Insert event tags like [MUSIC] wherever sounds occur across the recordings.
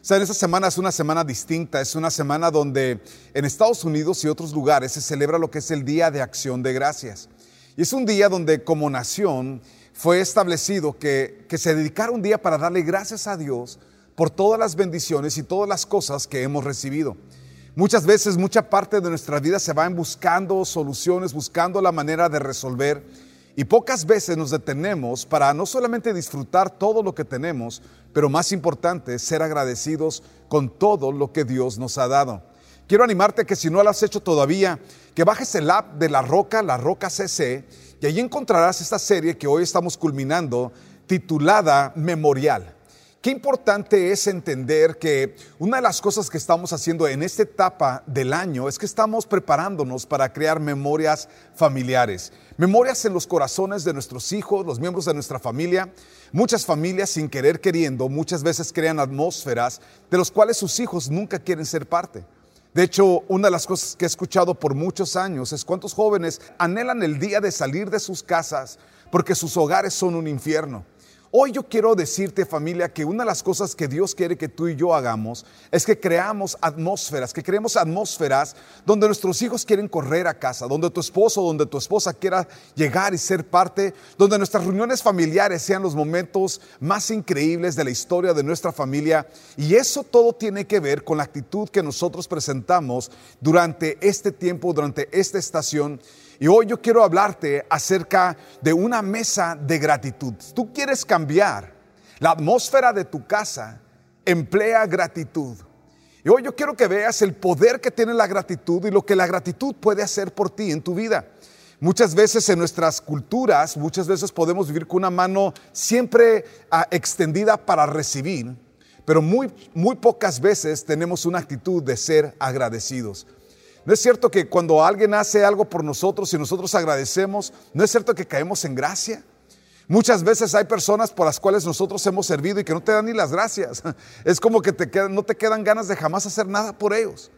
O sea, en esta semana es una semana distinta, es una semana donde en Estados Unidos y otros lugares se celebra lo que es el Día de Acción de Gracias. Y es un día donde como nación fue establecido que, que se dedicara un día para darle gracias a Dios por todas las bendiciones y todas las cosas que hemos recibido. Muchas veces, mucha parte de nuestra vida se va en buscando soluciones, buscando la manera de resolver. Y pocas veces nos detenemos para no solamente disfrutar todo lo que tenemos, pero más importante, ser agradecidos con todo lo que Dios nos ha dado. Quiero animarte que si no lo has hecho todavía, que bajes el app de La Roca, La Roca CC, y ahí encontrarás esta serie que hoy estamos culminando, titulada Memorial. Qué importante es entender que una de las cosas que estamos haciendo en esta etapa del año es que estamos preparándonos para crear memorias familiares, memorias en los corazones de nuestros hijos, los miembros de nuestra familia. Muchas familias sin querer queriendo muchas veces crean atmósferas de los cuales sus hijos nunca quieren ser parte. De hecho, una de las cosas que he escuchado por muchos años es cuántos jóvenes anhelan el día de salir de sus casas porque sus hogares son un infierno. Hoy yo quiero decirte familia que una de las cosas que Dios quiere que tú y yo hagamos es que creamos atmósferas, que creemos atmósferas donde nuestros hijos quieren correr a casa, donde tu esposo, donde tu esposa quiera llegar y ser parte, donde nuestras reuniones familiares sean los momentos más increíbles de la historia de nuestra familia. Y eso todo tiene que ver con la actitud que nosotros presentamos durante este tiempo, durante esta estación. Y hoy yo quiero hablarte acerca de una mesa de gratitud. tú quieres cambiar la atmósfera de tu casa, emplea gratitud. Y hoy yo quiero que veas el poder que tiene la gratitud y lo que la gratitud puede hacer por ti en tu vida. Muchas veces en nuestras culturas, muchas veces podemos vivir con una mano siempre ah, extendida para recibir, pero muy, muy pocas veces tenemos una actitud de ser agradecidos. ¿No es cierto que cuando alguien hace algo por nosotros y nosotros agradecemos, no es cierto que caemos en gracia? Muchas veces hay personas por las cuales nosotros hemos servido y que no te dan ni las gracias. [LAUGHS] Es como que no te quedan ganas de jamás hacer nada por ellos.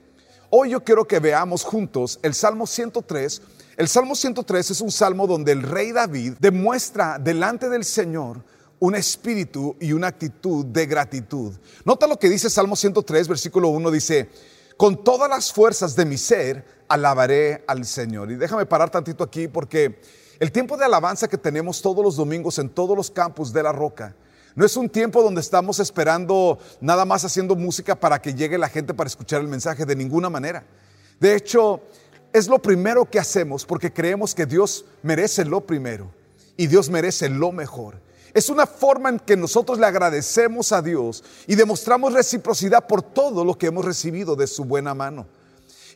Hoy yo quiero que veamos juntos el Salmo 103. El Salmo 103 es un salmo donde el rey David demuestra delante del Señor un espíritu y una actitud de gratitud. Nota lo que dice Salmo 103, versículo 1, dice, con todas las fuerzas de mi ser, alabaré al Señor. Y déjame parar tantito aquí porque el tiempo de alabanza que tenemos todos los domingos en todos los campos de la roca, no es un tiempo donde estamos esperando nada más haciendo música para que llegue la gente para escuchar el mensaje de ninguna manera. De hecho, es lo primero que hacemos porque creemos que Dios merece lo primero y Dios merece lo mejor. Es una forma en que nosotros le agradecemos a Dios y demostramos reciprocidad por todo lo que hemos recibido de su buena mano.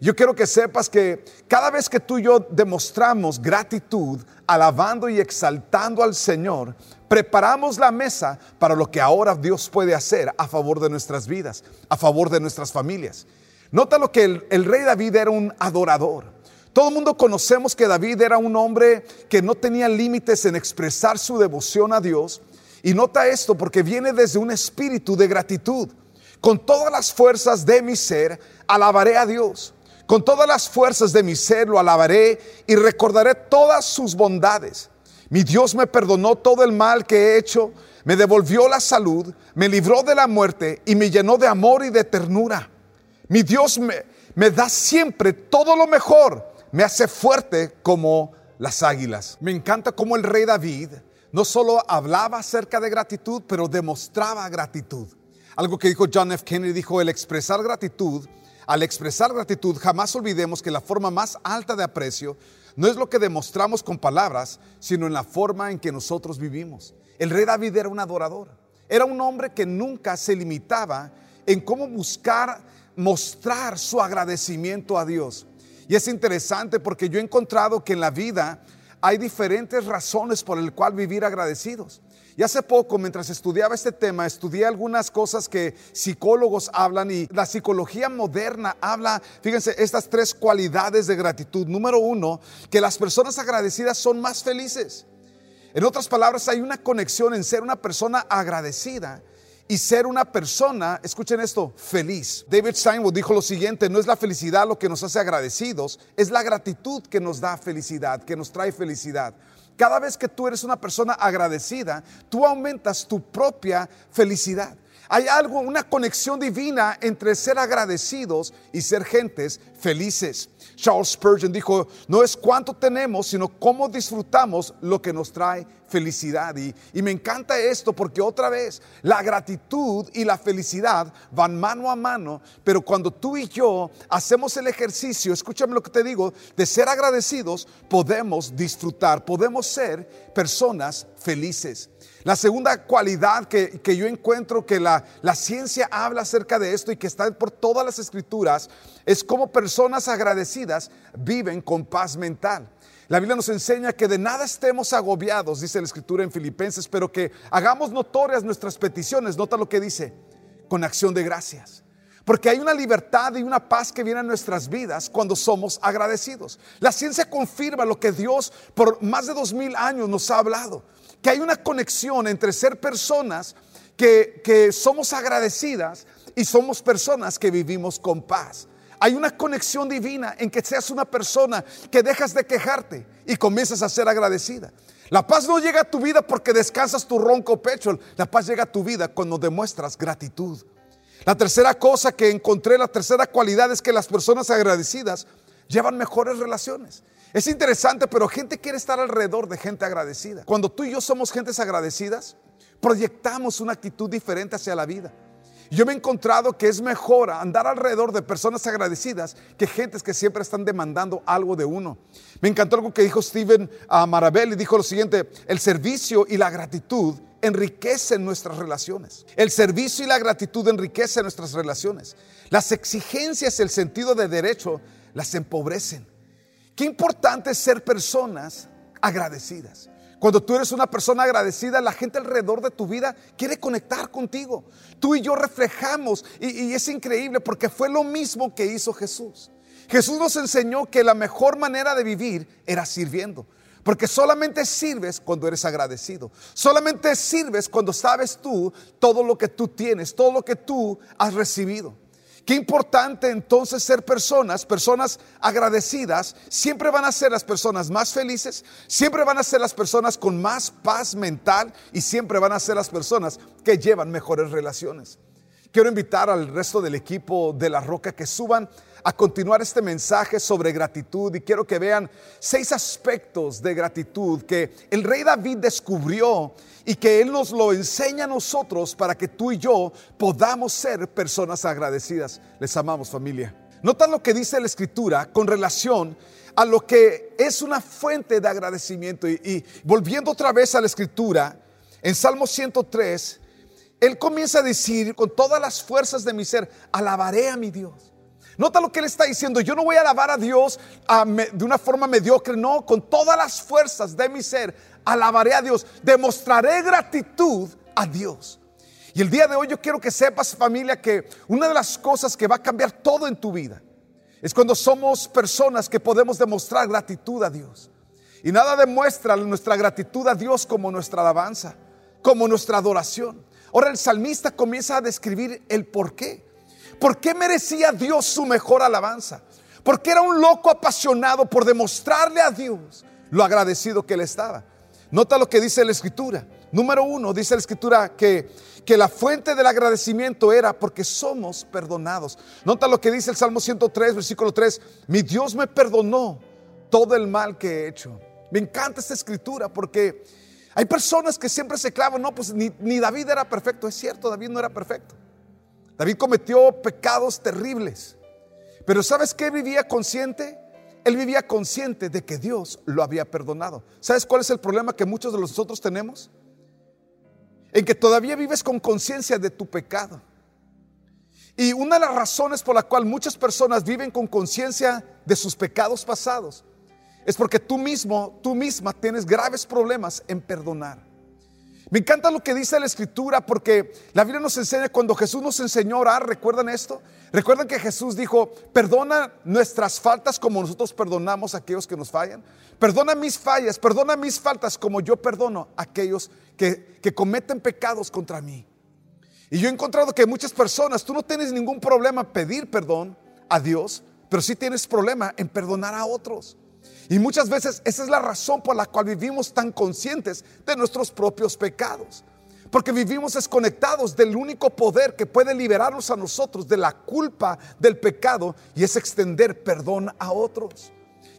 Yo quiero que sepas que cada vez que tú y yo demostramos gratitud, alabando y exaltando al Señor, preparamos la mesa para lo que ahora Dios puede hacer a favor de nuestras vidas, a favor de nuestras familias. Nota lo que el, el rey David era un adorador. Todo el mundo conocemos que David era un hombre que no tenía límites en expresar su devoción a Dios. Y nota esto porque viene desde un espíritu de gratitud. Con todas las fuerzas de mi ser, alabaré a Dios. Con todas las fuerzas de mi ser lo alabaré y recordaré todas sus bondades. Mi Dios me perdonó todo el mal que he hecho, me devolvió la salud, me libró de la muerte y me llenó de amor y de ternura. Mi Dios me, me da siempre todo lo mejor me hace fuerte como las águilas. Me encanta cómo el rey David no solo hablaba acerca de gratitud, pero demostraba gratitud. Algo que dijo John F. Kennedy, dijo, el expresar gratitud, al expresar gratitud, jamás olvidemos que la forma más alta de aprecio no es lo que demostramos con palabras, sino en la forma en que nosotros vivimos. El rey David era un adorador, era un hombre que nunca se limitaba en cómo buscar mostrar su agradecimiento a Dios. Y es interesante porque yo he encontrado que en la vida hay diferentes razones por el cual vivir agradecidos. Y hace poco, mientras estudiaba este tema, estudié algunas cosas que psicólogos hablan y la psicología moderna habla, fíjense, estas tres cualidades de gratitud. Número uno, que las personas agradecidas son más felices. En otras palabras, hay una conexión en ser una persona agradecida y ser una persona, escuchen esto, feliz. David Steinwood dijo lo siguiente, no es la felicidad lo que nos hace agradecidos, es la gratitud que nos da felicidad, que nos trae felicidad. Cada vez que tú eres una persona agradecida, tú aumentas tu propia felicidad. Hay algo, una conexión divina entre ser agradecidos y ser gentes felices. Charles Spurgeon dijo, no es cuánto tenemos, sino cómo disfrutamos lo que nos trae felicidad. Y, y, me encanta esto porque otra vez la gratitud y la felicidad van mano a mano, pero cuando tú y yo hacemos el ejercicio, escúchame lo que te digo, de ser agradecidos, podemos disfrutar, podemos ser personas felices. La segunda cualidad que, yo encuentro que la, la, ciencia habla acerca de esto y que está por todas las escrituras es cómo personas agradecidas viven con paz mental. La Biblia nos enseña que de nada estemos agobiados, dice la escritura en Filipenses, pero que hagamos notorias nuestras peticiones. Nota lo que dice, con acción de gracias. Porque hay una libertad y una paz que viene a nuestras vidas cuando somos agradecidos. La ciencia confirma lo que Dios por más de dos mil años nos ha hablado que hay una conexión entre ser personas que, somos agradecidas y somos personas que vivimos con paz. Hay una conexión divina en que seas una persona que dejas de quejarte y comienzas a ser agradecida. La paz no llega a tu vida porque descansas tu ronco pecho. La paz llega a tu vida cuando demuestras gratitud. La tercera cosa que encontré, la tercera cualidad es que las personas agradecidas llevan mejores relaciones. Es interesante, pero gente quiere estar alrededor de gente agradecida. Cuando tú y yo somos gentes agradecidas, proyectamos una actitud diferente hacia la vida. Yo me he encontrado que es mejor andar alrededor de personas agradecidas que gentes que siempre están demandando algo de uno. Me encantó algo que dijo Steven uh, Marabel y dijo lo siguiente, el servicio y la gratitud enriquecen nuestras relaciones. El servicio y la gratitud enriquecen nuestras relaciones. Las exigencias, el sentido de derecho, las empobrecen. Qué importante es ser personas agradecidas. Cuando tú eres una persona agradecida, la gente alrededor de tu vida quiere conectar contigo. Tú y yo reflejamos y, es increíble porque fue lo mismo que hizo Jesús. Jesús nos enseñó que la mejor manera de vivir era sirviendo. Porque solamente sirves cuando eres agradecido. Solamente sirves cuando sabes tú todo lo que tú tienes, todo lo que tú has recibido. Qué importante entonces ser personas, personas agradecidas, siempre van a ser las personas más felices, siempre van a ser las personas con más paz mental y siempre van a ser las personas que llevan mejores relaciones. Quiero invitar al resto del equipo de La Roca que suban a continuar este mensaje sobre gratitud y quiero que vean seis aspectos de gratitud que el rey David descubrió y que Él nos lo enseña a nosotros para que tú y yo podamos ser personas agradecidas. Les amamos familia. Nota lo que dice la escritura con relación a lo que es una fuente de agradecimiento y, volviendo otra vez a la escritura, en Salmo 103, él comienza a decir con todas las fuerzas de mi ser, alabaré a mi Dios. Nota lo que él está diciendo, yo no voy a alabar a Dios de una forma mediocre, no, con todas las fuerzas de mi ser, alabaré a Dios, demostraré gratitud a Dios. Y el día de hoy yo quiero que sepas familia que una de las cosas que va a cambiar todo en tu vida es cuando somos personas que podemos demostrar gratitud a Dios. Y nada demuestra nuestra gratitud a Dios como nuestra alabanza, como nuestra adoración. Ahora el salmista comienza a describir el por qué. ¿Por qué merecía Dios su mejor alabanza? Porque era un loco apasionado por demostrarle a Dios lo agradecido que él estaba. Nota lo que dice la escritura. Número uno, dice la escritura que, que la fuente del agradecimiento era porque somos perdonados. Nota lo que dice el Salmo 103, versículo 3. Mi Dios me perdonó todo el mal que he hecho. Me encanta esta escritura porque hay personas que siempre se clavan, no, pues ni, David era perfecto. Es cierto, David no era perfecto. David cometió pecados terribles. Pero ¿sabes qué vivía consciente? Él vivía consciente de que Dios lo había perdonado. ¿Sabes cuál es el problema que muchos de nosotros tenemos? En que todavía vives con conciencia de tu pecado. Y una de las razones por la cual muchas personas viven con conciencia de sus pecados pasados es porque tú mismo, tú misma tienes graves problemas en perdonar. Me encanta lo que dice la escritura porque la Biblia nos enseña cuando Jesús nos enseñó a orar, ¿recuerdan esto? Recuerdan que Jesús dijo, perdona nuestras faltas como nosotros perdonamos a aquellos que nos fallan. Perdona mis fallas, perdona mis faltas como yo perdono a aquellos que, que cometen pecados contra mí. Y yo he encontrado que muchas personas, tú no tienes ningún problema pedir perdón a Dios, pero sí tienes problema en perdonar a otros. Y muchas veces esa es la razón por la cual vivimos tan conscientes de nuestros propios pecados. Porque vivimos desconectados del único poder que puede liberarnos a nosotros de la culpa del pecado y es extender perdón a otros.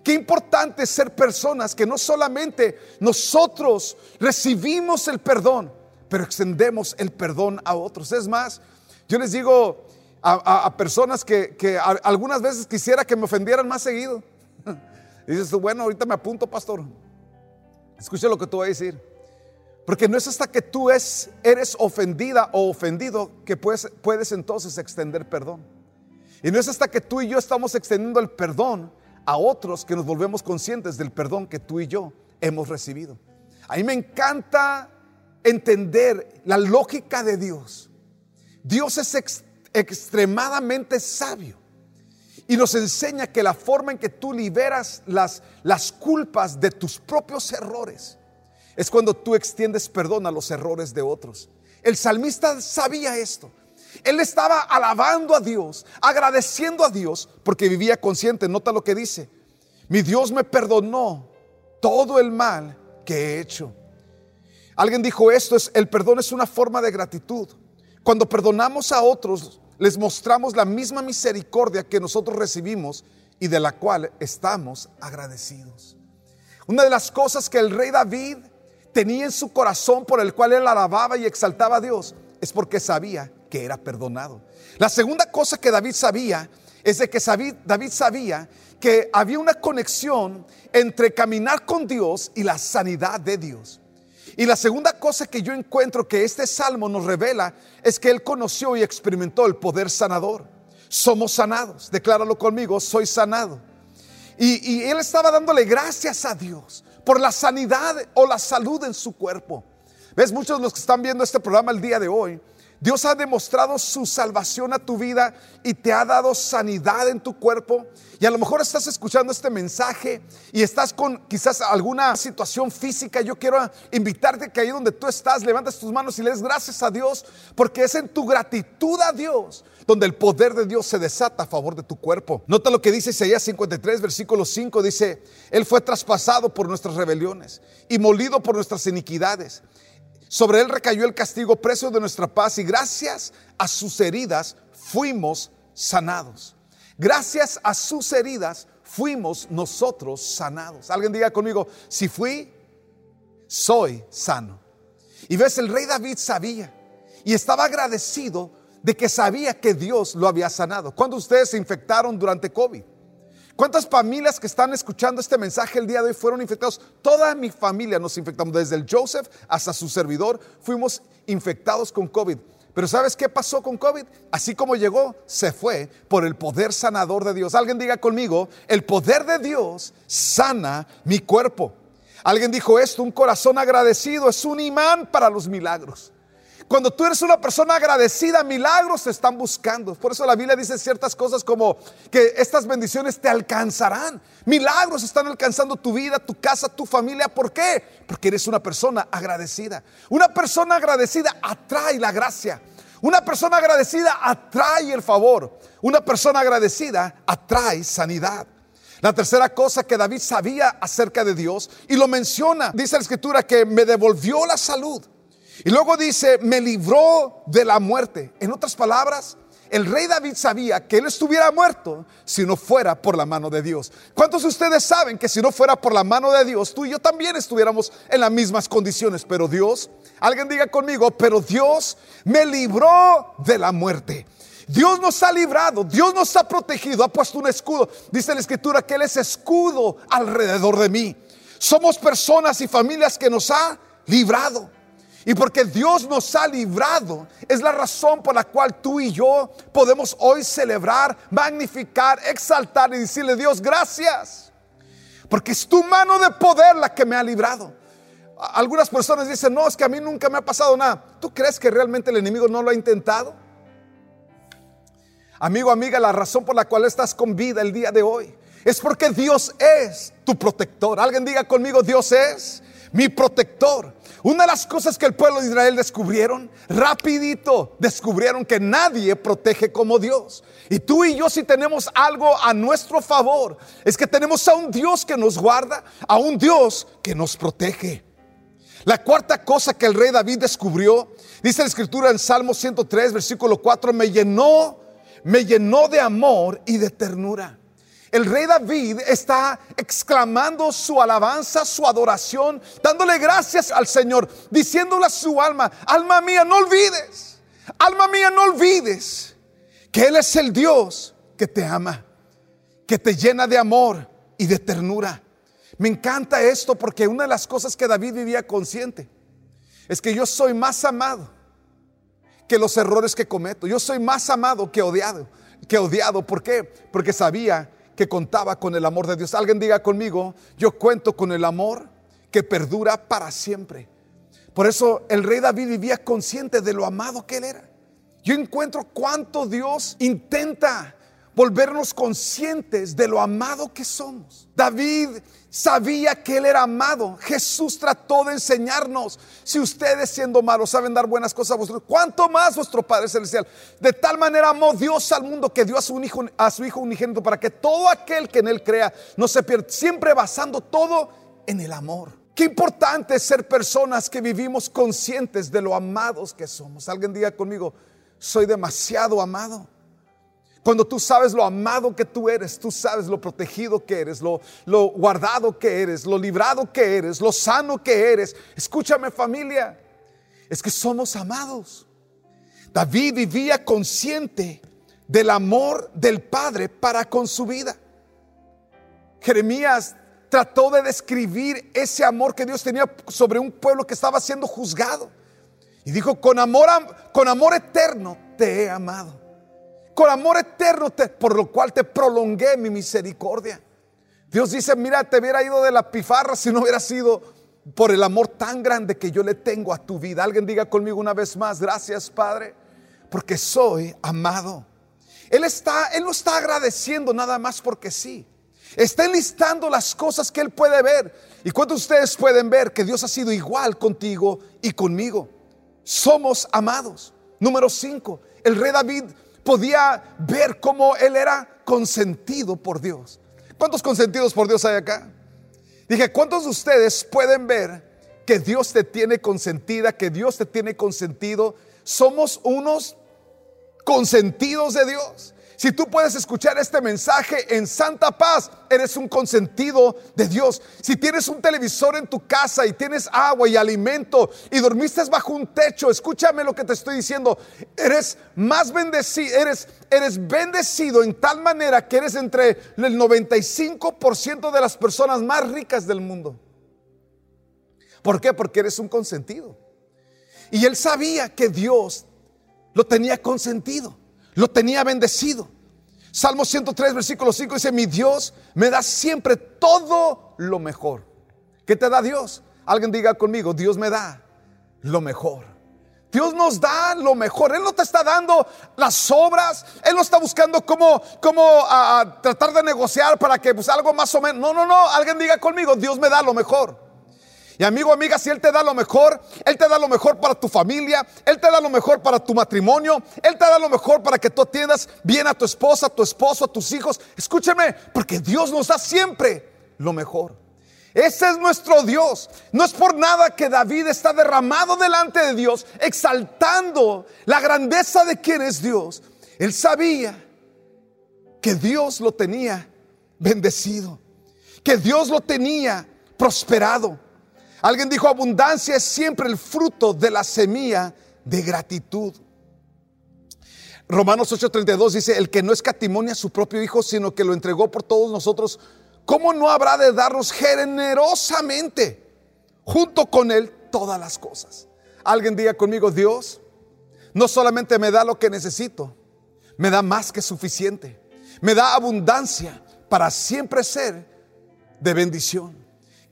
Qué importante es ser personas que no solamente nosotros recibimos el perdón, pero extendemos el perdón a otros. Es más, yo les digo a, personas que, que algunas veces quisiera que me ofendieran más seguido. Dices tú, bueno, ahorita me apunto, pastor. Escucha lo que tú vas a decir. Porque no es hasta que tú es, eres ofendida o ofendido que puedes, puedes entonces extender perdón. Y no es hasta que tú y yo estamos extendiendo el perdón a otros que nos volvemos conscientes del perdón que tú y yo hemos recibido. A mí me encanta entender la lógica de Dios. Dios es extremadamente sabio y nos enseña que la forma en que tú liberas las, las culpas de tus propios errores es cuando tú extiendes perdón a los errores de otros. El salmista sabía esto. Él estaba alabando a Dios, agradeciendo a Dios, porque vivía consciente. Nota lo que dice. Mi Dios me perdonó todo el mal que he hecho. Alguien dijo esto, es, el perdón es una forma de gratitud. Cuando perdonamos a otros, les mostramos la misma misericordia que nosotros recibimos y de la cual estamos agradecidos. Una de las cosas que el rey David tenía en su corazón por el cual él alababa y exaltaba a Dios es porque sabía que era perdonado. La segunda cosa que David sabía es de que David sabía que había una conexión entre caminar con Dios y la sanidad de Dios. Y la segunda cosa que yo encuentro que este salmo nos revela es que él conoció y experimentó el poder sanador. Somos sanados, decláralo conmigo, soy sanado. Y, él estaba dándole gracias a Dios por la sanidad o la salud en su cuerpo. ¿Ves? Muchos de los que están viendo este programa el día de hoy Dios ha demostrado su salvación a tu vida y te ha dado sanidad en tu cuerpo. Y a lo mejor estás escuchando este mensaje y estás con quizás alguna situación física. Yo quiero invitarte que ahí donde tú estás, levantes tus manos y le des gracias a Dios, porque es en tu gratitud a Dios donde el poder de Dios se desata a favor de tu cuerpo. Nota lo que dice Isaías 53, versículo 5, dice, Él fue traspasado por nuestras rebeliones y molido por nuestras iniquidades. Sobre él recayó el castigo precio de nuestra paz y gracias a sus heridas fuimos sanados. Gracias a sus heridas fuimos nosotros sanados. Alguien diga conmigo, si fui, soy sano. Y ves, el rey David sabía y estaba agradecido de que sabía que Dios lo había sanado. ¿Cuándo ustedes se infectaron durante COVID? ¿Cuántas familias que están escuchando este mensaje el día de hoy fueron infectados? Toda mi familia nos infectamos, desde el Joseph hasta su servidor, fuimos infectados con COVID. Pero ¿sabes qué pasó con COVID? Así como llegó, se fue por el poder sanador de Dios. Alguien diga conmigo, el poder de Dios sana mi cuerpo. Alguien dijo esto, un corazón agradecido es un imán para los milagros. Cuando tú eres una persona agradecida, milagros te están buscando. Por eso la Biblia dice ciertas cosas como que estas bendiciones te alcanzarán. Milagros están alcanzando tu vida, tu casa, tu familia. ¿Por qué? Porque eres una persona agradecida. Una persona agradecida atrae la gracia. Una persona agradecida atrae el favor. Una persona agradecida atrae sanidad. La tercera cosa que David sabía acerca de Dios y lo menciona, dice la escritura que me devolvió la salud y luego dice, me libró de la muerte. En otras palabras, el rey David sabía que él estuviera muerto si no fuera por la mano de Dios. ¿Cuántos de ustedes saben que si no fuera por la mano de Dios, tú y yo también estuviéramos en las mismas condiciones? Pero Dios, alguien diga conmigo, pero Dios me libró de la muerte. Dios nos ha librado, Dios nos ha protegido, ha puesto un escudo. Dice la escritura que Él es escudo alrededor de mí. Somos personas y familias que nos ha librado. Y porque Dios nos ha librado, es la razón por la cual tú y yo podemos hoy celebrar, magnificar, exaltar y decirle Dios gracias. Porque es tu mano de poder la que me ha librado. Algunas personas dicen, no, es que a mí nunca me ha pasado nada. ¿Tú crees que realmente el enemigo no lo ha intentado? Amigo, amiga, la razón por la cual estás con vida el día de hoy es porque Dios es tu protector. Alguien diga conmigo, Dios es mi protector. Una de las cosas que el pueblo de Israel descubrieron, rapidito descubrieron que nadie protege como Dios. Y tú y yo si tenemos algo a nuestro favor, es que tenemos a un Dios que nos guarda, a un Dios que nos protege. La cuarta cosa que el rey David descubrió, dice la escritura en Salmo 103, versículo 4, me llenó, me llenó de amor y de ternura el rey David está exclamando su alabanza, su adoración, dándole gracias al Señor, diciéndole a su alma, alma mía, no olvides, alma mía, no olvides que Él es el Dios que te ama, que te llena de amor y de ternura. Me encanta esto porque una de las cosas que David vivía consciente es que yo soy más amado que los errores que cometo. Yo soy más amado que odiado, que odiado. ¿Por qué? Porque sabía que contaba con el amor de Dios. Alguien diga conmigo, yo cuento con el amor que perdura para siempre. Por eso el rey David vivía consciente de lo amado que él era. Yo encuentro cuánto Dios intenta volvernos conscientes de lo amado que somos. David sabía que él era amado. Jesús trató de enseñarnos, si ustedes siendo malos saben dar buenas cosas a vosotros, ¿cuánto más vuestro Padre Celestial? De tal manera amó Dios al mundo que dio a su hijo, a su hijo unigénito para que todo aquel que en él crea no se pierda, siempre basando todo en el amor. Qué importante es ser personas que vivimos conscientes de lo amados que somos. Alguien diga conmigo, soy demasiado amado. Cuando tú sabes lo amado que tú eres, tú sabes lo protegido que eres, lo, guardado que eres, lo librado que eres, lo sano que eres. Escúchame familia, es que somos amados. David vivía consciente del amor del Padre para con su vida. Jeremías trató de describir ese amor que Dios tenía sobre un pueblo que estaba siendo juzgado. Y dijo, con amor, con amor eterno te he amado con amor eterno, por lo cual te prolongué mi misericordia. Dios dice, mira, te hubiera ido de la pifarra si no hubiera sido por el amor tan grande que yo le tengo a tu vida. Alguien diga conmigo una vez más, gracias Padre, porque soy amado. Él está, Él no está agradeciendo nada más porque sí. Está enlistando las cosas que Él puede ver. ¿Y cuántos de ustedes pueden ver que Dios ha sido igual contigo y conmigo? Somos amados. Número 5. El rey David podía ver cómo él era consentido por Dios. ¿Cuántos consentidos por Dios hay acá? Dije, ¿cuántos de ustedes pueden ver que Dios te tiene consentida, que Dios te tiene consentido? Somos unos consentidos de Dios. Si tú puedes escuchar este mensaje en santa paz, eres un consentido de Dios. Si tienes un televisor en tu casa y tienes agua y alimento y dormiste bajo un techo, escúchame lo que te estoy diciendo. Eres más bendecido, eres, eres bendecido en tal manera que eres entre el 95% de las personas más ricas del mundo. ¿Por qué? Porque eres un consentido. Y él sabía que Dios lo tenía consentido lo tenía bendecido. Salmo 103, versículo 5 dice, mi Dios me da siempre todo lo mejor. ¿Qué te da Dios? Alguien diga conmigo, Dios me da lo mejor. Dios nos da lo mejor. Él no te está dando las obras. Él no está buscando cómo, cómo tratar de negociar para que pues, algo más o menos. No, no, no. Alguien diga conmigo, Dios me da lo mejor. Y amigo, amiga, si Él te da lo mejor, Él te da lo mejor para tu familia, Él te da lo mejor para tu matrimonio, Él te da lo mejor para que tú atiendas bien a tu esposa, a tu esposo, a tus hijos. Escúcheme, porque Dios nos da siempre lo mejor. Ese es nuestro Dios. No es por nada que David está derramado delante de Dios, exaltando la grandeza de quien es Dios. Él sabía que Dios lo tenía bendecido, que Dios lo tenía prosperado. Alguien dijo, abundancia es siempre el fruto de la semilla de gratitud. Romanos 8:32 dice, el que no escatimonia a su propio Hijo, sino que lo entregó por todos nosotros, ¿cómo no habrá de darnos generosamente junto con Él todas las cosas? Alguien diga conmigo, Dios no solamente me da lo que necesito, me da más que suficiente, me da abundancia para siempre ser de bendición.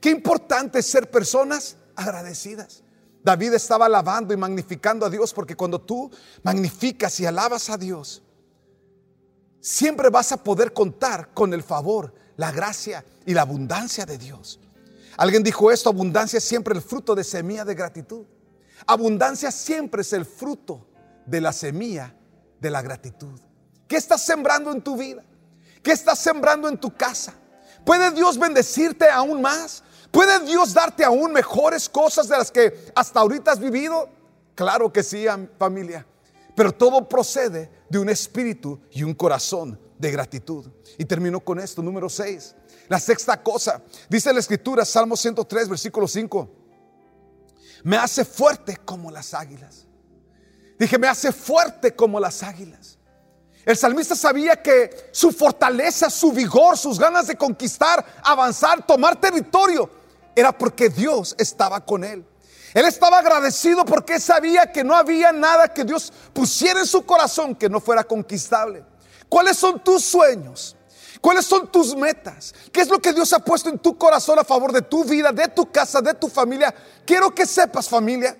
Qué importante es ser personas agradecidas. David estaba alabando y magnificando a Dios porque cuando tú magnificas y alabas a Dios, siempre vas a poder contar con el favor, la gracia y la abundancia de Dios. Alguien dijo esto, abundancia es siempre el fruto de semilla de gratitud. Abundancia siempre es el fruto de la semilla de la gratitud. ¿Qué estás sembrando en tu vida? ¿Qué estás sembrando en tu casa? ¿Puede Dios bendecirte aún más? ¿Puede Dios darte aún mejores cosas de las que hasta ahorita has vivido? Claro que sí, familia. Pero todo procede de un espíritu y un corazón de gratitud. Y termino con esto, número 6. La sexta cosa, dice la escritura, Salmo 103, versículo 5. Me hace fuerte como las águilas. Dije, me hace fuerte como las águilas. El salmista sabía que su fortaleza, su vigor, sus ganas de conquistar, avanzar, tomar territorio, era porque Dios estaba con él. Él estaba agradecido porque sabía que no había nada que Dios pusiera en su corazón que no fuera conquistable. ¿Cuáles son tus sueños? ¿Cuáles son tus metas? ¿Qué es lo que Dios ha puesto en tu corazón a favor de tu vida, de tu casa, de tu familia? Quiero que sepas familia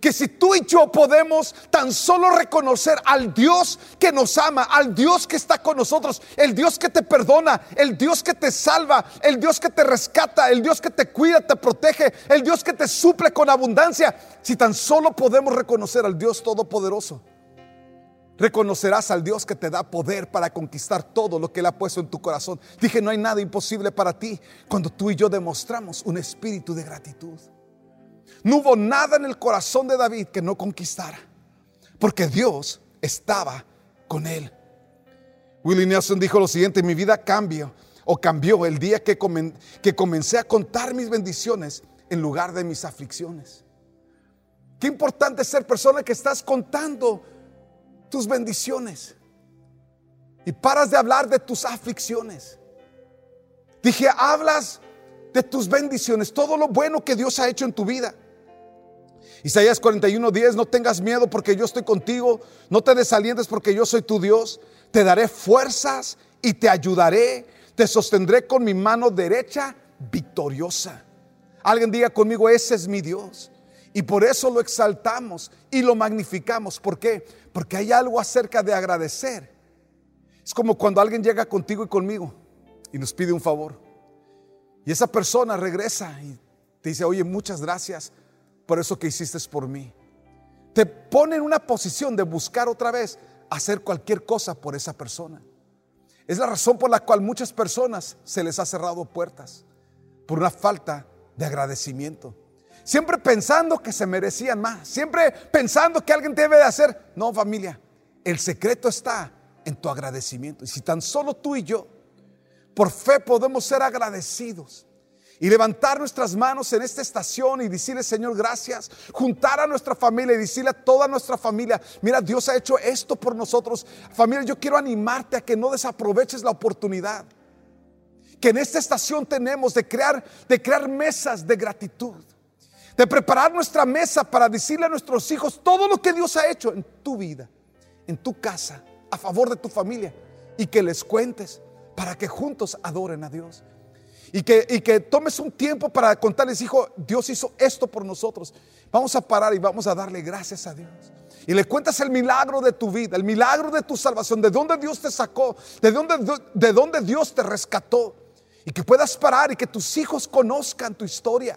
que si tú y yo podemos tan solo reconocer al Dios que nos ama, al Dios que está con nosotros, el Dios que te perdona, el Dios que te salva, el Dios que te rescata, el Dios que te cuida, te protege, el Dios que te suple con abundancia, si tan solo podemos reconocer al Dios Todopoderoso, reconocerás al Dios que te da poder para conquistar todo lo que Él ha puesto en tu corazón. Dije, no hay nada imposible para ti cuando tú y yo demostramos un espíritu de gratitud. No hubo nada en el corazón de David que no conquistara, porque Dios estaba con él. Willie Nelson dijo lo siguiente, mi vida cambió o cambió el día que, que comencé a contar mis bendiciones en lugar de mis aflicciones. Qué importante ser persona que estás contando tus bendiciones y paras de hablar de tus aflicciones. Dije, hablas de tus bendiciones, todo lo bueno que Dios ha hecho en tu vida. Isaías 41, 10, no tengas miedo porque yo estoy contigo, no te desalientes porque yo soy tu Dios, te daré fuerzas y te ayudaré, te sostendré con mi mano derecha victoriosa. Alguien diga conmigo, ese es mi Dios. Y por eso lo exaltamos y lo magnificamos. ¿Por qué? Porque hay algo acerca de agradecer. Es como cuando alguien llega contigo y conmigo y nos pide un favor. Y esa persona regresa y te dice, oye, muchas gracias por eso que hiciste por mí. Te pone en una posición de buscar otra vez hacer cualquier cosa por esa persona. Es la razón por la cual muchas personas se les ha cerrado puertas por una falta de agradecimiento. Siempre pensando que se merecían más, siempre pensando que alguien debe de hacer. No, familia, el secreto está en tu agradecimiento. Y si tan solo tú y yo, por fe podemos ser agradecidos, y levantar nuestras manos en esta estación y decirle, Señor, gracias. Juntar a nuestra familia y decirle a toda nuestra familia, mira, Dios ha hecho esto por nosotros. Familia, yo quiero animarte a que no desaproveches la oportunidad que en esta estación tenemos de crear, de crear mesas de gratitud. De preparar nuestra mesa para decirle a nuestros hijos todo lo que Dios ha hecho en tu vida, en tu casa, a favor de tu familia. Y que les cuentes para que juntos adoren a Dios. Y que, y que tomes un tiempo para contarles, hijo, Dios hizo esto por nosotros. Vamos a parar y vamos a darle gracias a Dios. Y le cuentas el milagro de tu vida, el milagro de tu salvación, de dónde Dios te sacó, de dónde, de dónde Dios te rescató. Y que puedas parar y que tus hijos conozcan tu historia.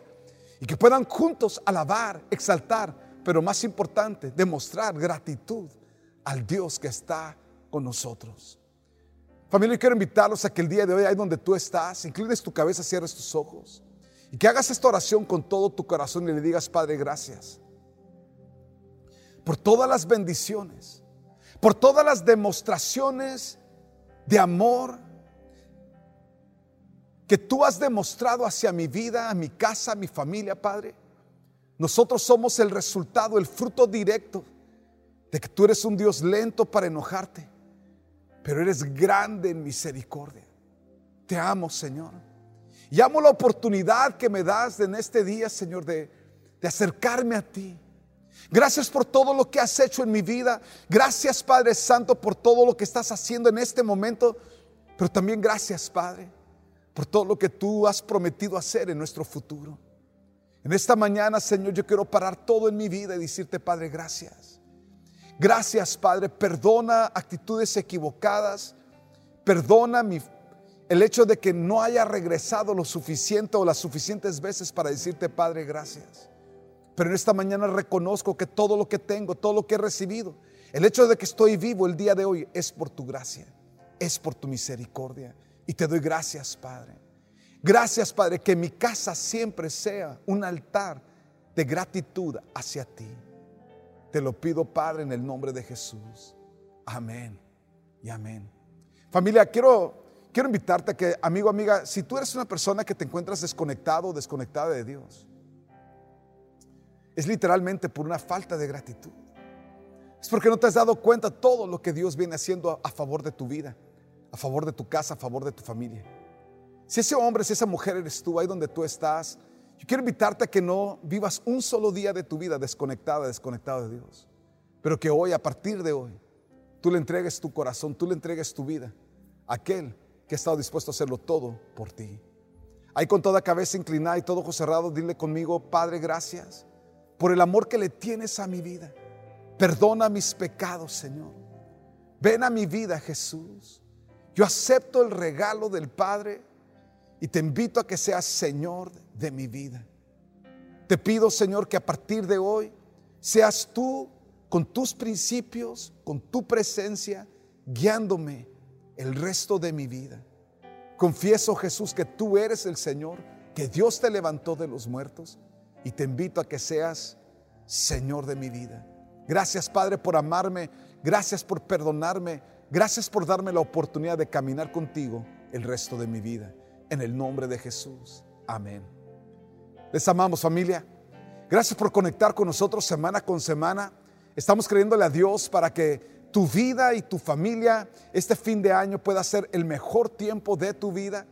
Y que puedan juntos alabar, exaltar, pero más importante, demostrar gratitud al Dios que está con nosotros. Familia, quiero invitarlos a que el día de hoy, ahí donde tú estás, inclines tu cabeza, cierres tus ojos y que hagas esta oración con todo tu corazón y le digas, Padre, gracias por todas las bendiciones, por todas las demostraciones de amor que tú has demostrado hacia mi vida, a mi casa, a mi familia, Padre. Nosotros somos el resultado, el fruto directo de que tú eres un Dios lento para enojarte pero eres grande en misericordia. Te amo, Señor. Y amo la oportunidad que me das en este día, Señor, de, de acercarme a ti. Gracias por todo lo que has hecho en mi vida. Gracias, Padre Santo, por todo lo que estás haciendo en este momento. Pero también gracias, Padre, por todo lo que tú has prometido hacer en nuestro futuro. En esta mañana, Señor, yo quiero parar todo en mi vida y decirte, Padre, gracias. Gracias, Padre. Perdona actitudes equivocadas. Perdona mi, el hecho de que no haya regresado lo suficiente o las suficientes veces para decirte, Padre, gracias. Pero en esta mañana reconozco que todo lo que tengo, todo lo que he recibido, el hecho de que estoy vivo el día de hoy es por tu gracia, es por tu misericordia. Y te doy gracias, Padre. Gracias, Padre, que mi casa siempre sea un altar de gratitud hacia ti. Te lo pido, Padre, en el nombre de Jesús. Amén y amén. Familia, quiero, quiero invitarte a que, amigo, amiga, si tú eres una persona que te encuentras desconectado o desconectada de Dios, es literalmente por una falta de gratitud. Es porque no te has dado cuenta todo lo que Dios viene haciendo a, favor de tu vida, a favor de tu casa, a favor de tu familia. Si ese hombre, si esa mujer eres tú, ahí donde tú estás, yo quiero invitarte a que no vivas un solo día de tu vida desconectada, desconectado de Dios. Pero que hoy, a partir de hoy, tú le entregues tu corazón, tú le entregues tu vida a aquel que ha estado dispuesto a hacerlo todo por ti. Ahí con toda cabeza inclinada y todo ojo cerrado, dile conmigo, Padre, gracias por el amor que le tienes a mi vida. Perdona mis pecados, Señor. Ven a mi vida, Jesús. Yo acepto el regalo del Padre y te invito a que seas Señor de mi vida. Te pido, Señor, que a partir de hoy seas tú con tus principios, con tu presencia, guiándome el resto de mi vida. Confieso, Jesús, que tú eres el Señor, que Dios te levantó de los muertos y te invito a que seas Señor de mi vida. Gracias Padre por amarme, gracias por perdonarme, gracias por darme la oportunidad de caminar contigo el resto de mi vida. En el nombre de Jesús. Amén. Les amamos familia. Gracias por conectar con nosotros semana con semana. Estamos creyéndole a Dios para que tu vida y tu familia este fin de año pueda ser el mejor tiempo de tu vida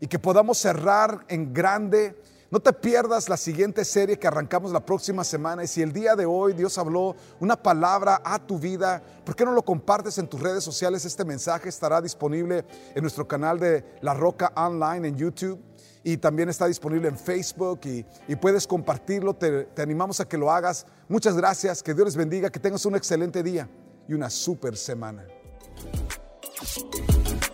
y que podamos cerrar en grande no te pierdas la siguiente serie que arrancamos la próxima semana. Y si el día de hoy Dios habló una palabra a tu vida, ¿por qué no lo compartes en tus redes sociales? Este mensaje estará disponible en nuestro canal de La Roca Online en YouTube y también está disponible en Facebook y, puedes compartirlo. Te, te animamos a que lo hagas. Muchas gracias. Que Dios les bendiga. Que tengas un excelente día y una super semana.